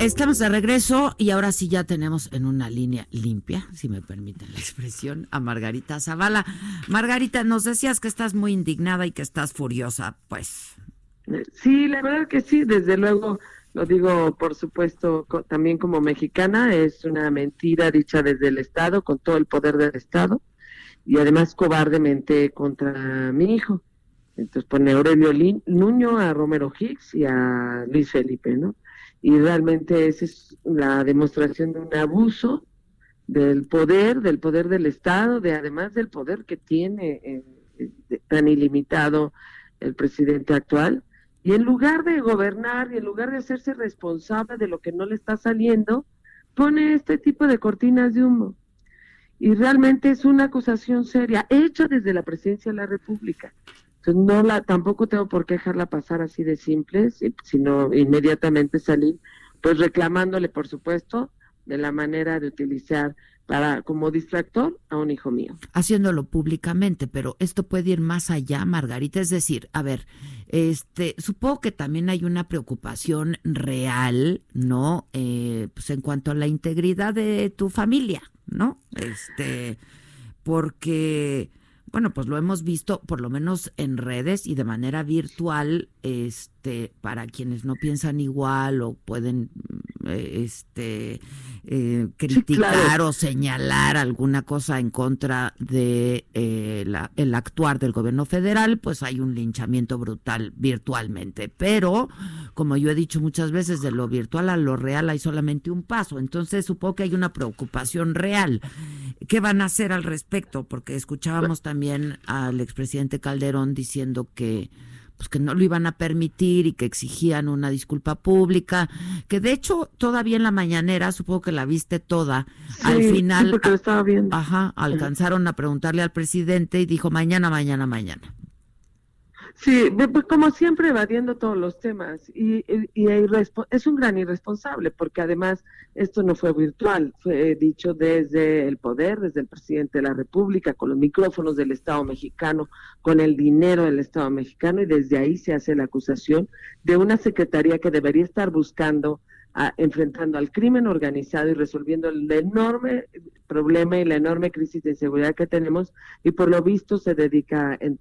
Estamos de regreso y ahora sí ya tenemos en una línea limpia, si me permiten la expresión, a Margarita Zavala. Margarita, nos decías que estás muy indignada y que estás furiosa, pues. Sí, la verdad que sí, desde luego lo digo por supuesto también como mexicana, es una mentira dicha desde el Estado, con todo el poder del Estado, y además cobardemente contra mi hijo. Entonces pone Aurelio Nuño, a Romero Hicks y a Luis Felipe, ¿no? Y realmente esa es la demostración de un abuso del poder, del poder del Estado, de además del poder que tiene eh, tan ilimitado el presidente actual, y en lugar de gobernar y en lugar de hacerse responsable de lo que no le está saliendo, pone este tipo de cortinas de humo. Y realmente es una acusación seria, hecha desde la presidencia de la República. Entonces no la, tampoco tengo por qué dejarla pasar así de simple, sino inmediatamente salir, pues reclamándole, por supuesto, de la manera de utilizar para como distractor a un hijo mío. Haciéndolo públicamente, pero esto puede ir más allá, Margarita. Es decir, a ver, este, supongo que también hay una preocupación real, ¿no? Eh, pues en cuanto a la integridad de tu familia, ¿no? Este, porque bueno, pues lo hemos visto por lo menos en redes y de manera virtual, este, para quienes no piensan igual o pueden eh, este eh, criticar o señalar alguna cosa en contra de eh, el actuar del gobierno federal, pues hay un linchamiento brutal virtualmente. Pero, como yo he dicho muchas veces, de lo virtual a lo real hay solamente un paso. Entonces supongo que hay una preocupación real. ¿Qué van a hacer al respecto? Porque escuchábamos también al expresidente Calderón diciendo que pues que no lo iban a permitir y que exigían una disculpa pública, que de hecho todavía en la mañanera, supongo que la viste toda, al final, sí, porque lo estaba viendo. ajá, alcanzaron a preguntarle al presidente y dijo mañana, mañana, mañana. Sí, pues, como siempre evadiendo todos los temas y, y, es un gran irresponsable porque además esto no fue virtual, fue dicho desde el poder, desde el presidente de la República, con los micrófonos del Estado mexicano, con el dinero del Estado mexicano y desde ahí se hace la acusación de una secretaría que debería estar buscando, enfrentando al crimen organizado y resolviendo el enorme problema y la enorme crisis de inseguridad que tenemos y por lo visto se dedica en,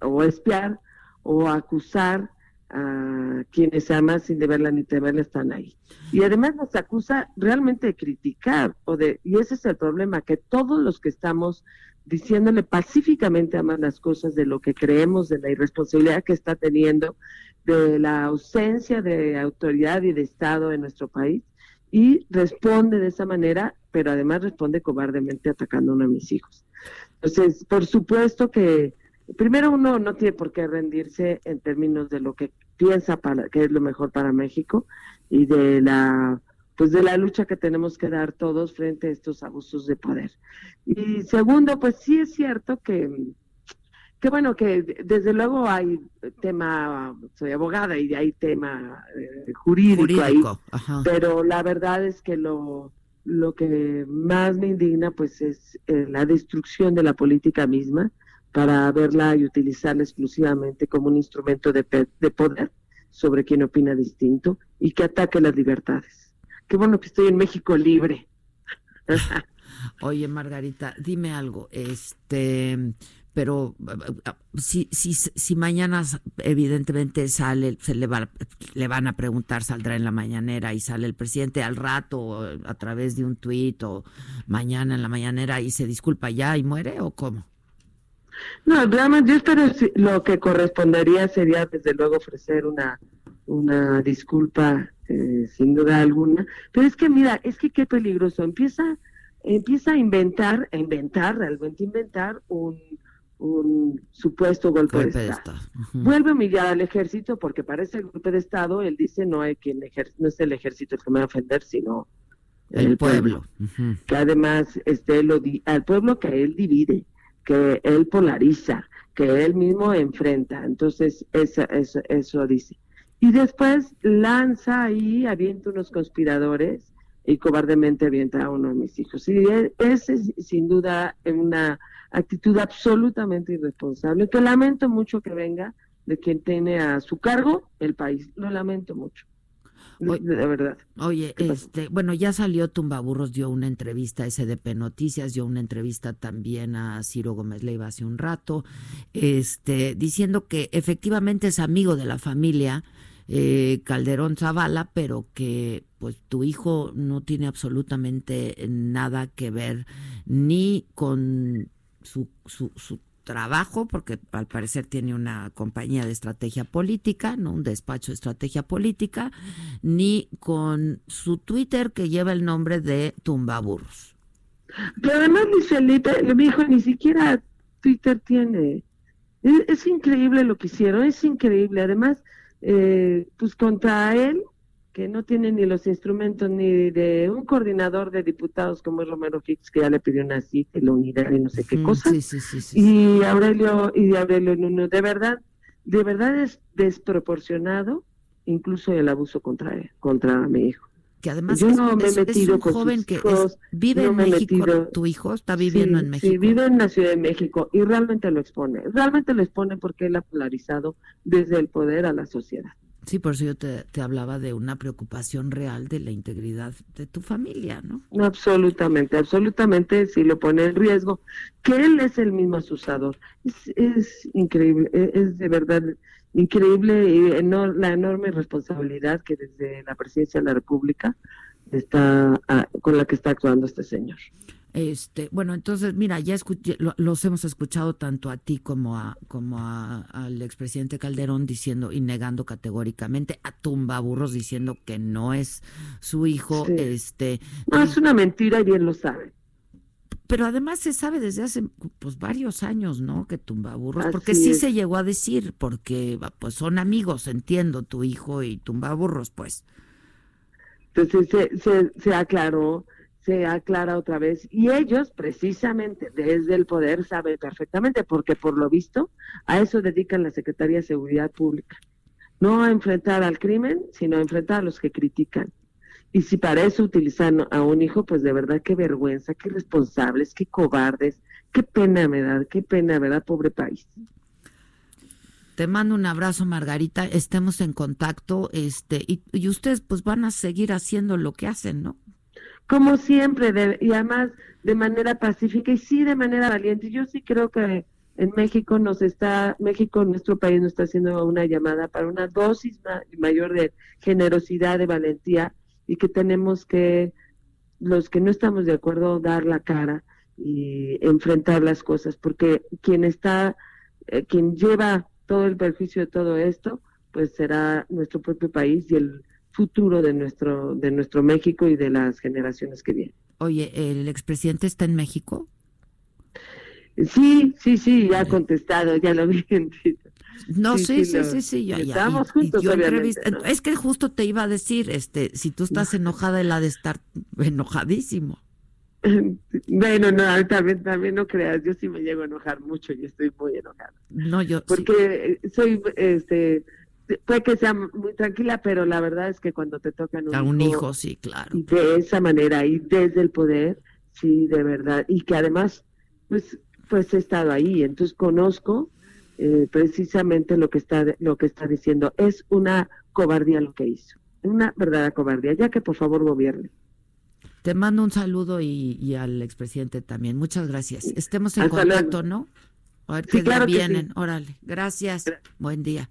o a espiar o acusar a quienes además sin deberla ni temerla están ahí. Y además nos acusa realmente de criticar, o de, y ese es el problema, que todos los que estamos diciéndole pacíficamente a las cosas de lo que creemos, de la irresponsabilidad que está teniendo, de la ausencia de autoridad y de Estado en nuestro país, y responde de esa manera, pero además responde cobardemente atacando a uno de mis hijos. Entonces, por supuesto que primero uno no tiene por qué rendirse en términos de lo que piensa para que es lo mejor para México y de la pues de la lucha que tenemos que dar todos frente a estos abusos de poder. Y segundo, pues sí es cierto que que bueno que desde luego hay tema soy abogada y hay tema eh, jurídico, ahí, pero la verdad es que lo lo que más me indigna pues es eh, la destrucción de la política misma para verla y utilizarla exclusivamente como un instrumento de, de poder sobre quien opina distinto y que ataque las libertades. Qué bueno que estoy en México libre. Oye, Margarita, dime algo, este, pero si, si, si mañana evidentemente sale, se le, va, le van a preguntar, saldrá en la mañanera y sale el presidente al rato a través de un tuit o mañana en la mañanera y se disculpa ya y muere o cómo? No, realmente yo espero lo que correspondería sería desde luego ofrecer una, una disculpa eh, sin duda alguna, pero es que mira, es que qué peligroso, empieza, empieza a inventar, a inventar, realmente inventar un, un supuesto golpe, de, Estado. Vuelve a humillar al ejército porque parece el golpe de Estado, él dice no hay quien no es el ejército el que me va a ofender, sino el, pueblo. Que además este, lo al pueblo que él divide, que él polariza, que él mismo enfrenta. Entonces, eso, eso, eso dice. Y después lanza ahí, avienta unos conspiradores y cobardemente avienta a uno de mis hijos. Y ese es sin duda una actitud absolutamente irresponsable, que lamento mucho que venga de quien tiene a su cargo el país. Lo lamento mucho. De, verdad. Oye, este, bueno, ya salió Tumbaburros, dio una entrevista a SDP Noticias, dio una entrevista también a Ciro Gómez Leiva hace un rato, este, diciendo que efectivamente es amigo de la familia eh, Calderón Zavala, pero que pues tu hijo no tiene absolutamente nada que ver ni con su, su, su trabajo, porque al parecer tiene una compañía de estrategia política, no un despacho de estrategia política, ni con su Twitter que lleva el nombre de Tumbaburros. Pero además mi hijo ni siquiera Twitter tiene. Es, increíble lo que hicieron, es increíble. Además, eh, pues contra él que no tiene ni los instrumentos ni de un coordinador de diputados como es Romero Fix, que ya le pidió una cita y la unidad y no sé qué cosa. y Aurelio, y Aurelio Nuno, de verdad, de verdad es desproporcionado incluso el abuso contra contra mi hijo. Que además es, un joven que vive en México, tu hijo está viviendo en México. Sí, vive en la Ciudad de México y realmente lo expone, realmente lo expone porque él ha polarizado desde el poder a la sociedad. Sí, por eso yo te, hablaba de una preocupación real de la integridad de tu familia, ¿no? Absolutamente, absolutamente, si lo pone en riesgo, que él es el mismo asusador. Es, increíble, e, es, de verdad increíble y la enorme responsabilidad que desde la presidencia de la República está ah, con la que está actuando este señor. Este, bueno, entonces, mira, ya escuché, los hemos escuchado tanto a ti como a como al expresidente Calderón diciendo y negando categóricamente a Tumbaburros diciendo que no es su hijo, este No, es una mentira y bien lo sabe. Pero además se sabe desde hace pues varios años, ¿no? Que Tumbaburros, porque sí se llegó a decir, porque pues son amigos, entiendo, tu hijo y Tumbaburros, pues. Entonces se, se, se aclaró se aclara otra vez. Y ellos, precisamente desde el poder, saben perfectamente, porque por lo visto a eso dedican la Secretaría de Seguridad Pública. No a enfrentar al crimen, sino a enfrentar a los que critican. Y si para eso utilizan a un hijo, pues de verdad qué vergüenza, qué responsables, qué cobardes, qué pena me da, qué pena, ¿verdad? Pobre país. Te mando un abrazo, Margarita. Estemos en contacto, este, y, y ustedes pues van a seguir haciendo lo que hacen, ¿no? Como siempre, y además de manera pacífica y sí de manera valiente. Yo sí creo que en México nos está, México, nuestro país, nos está haciendo una llamada para una dosis mayor de generosidad, de valentía, y que tenemos que, los que no estamos de acuerdo, dar la cara y enfrentar las cosas, porque quien está, eh, quien lleva todo el perjuicio de todo esto, pues será nuestro propio país y el futuro de nuestro, de nuestro México y de las generaciones que vienen. Oye, ¿el expresidente está en México? Sí, sí, sí, ya ha contestado, ya lo vi en No, sí, sí, sí, sí, ya, Estamos juntos, Es que justo te iba a decir, este, si tú estás enojada, él ha de estar enojadísimo. Bueno, no, también, también no creas, yo sí me llego a enojar mucho y estoy muy enojada. No, yo Porque soy, este, puede que sea muy tranquila, pero la verdad es que cuando te tocan un, a un hijo, sí, claro. De esa manera y desde el poder, sí, de verdad. Y que además, pues, pues he estado ahí, entonces conozco eh, precisamente lo que está lo que está diciendo. Es una cobardía lo que hizo, una verdadera cobardía. Ya que por favor gobierne. Te mando un saludo y, al expresidente también. Muchas gracias. Estemos en contacto, ¿no? A ver qué vienen. Órale. Gracias. Buen día.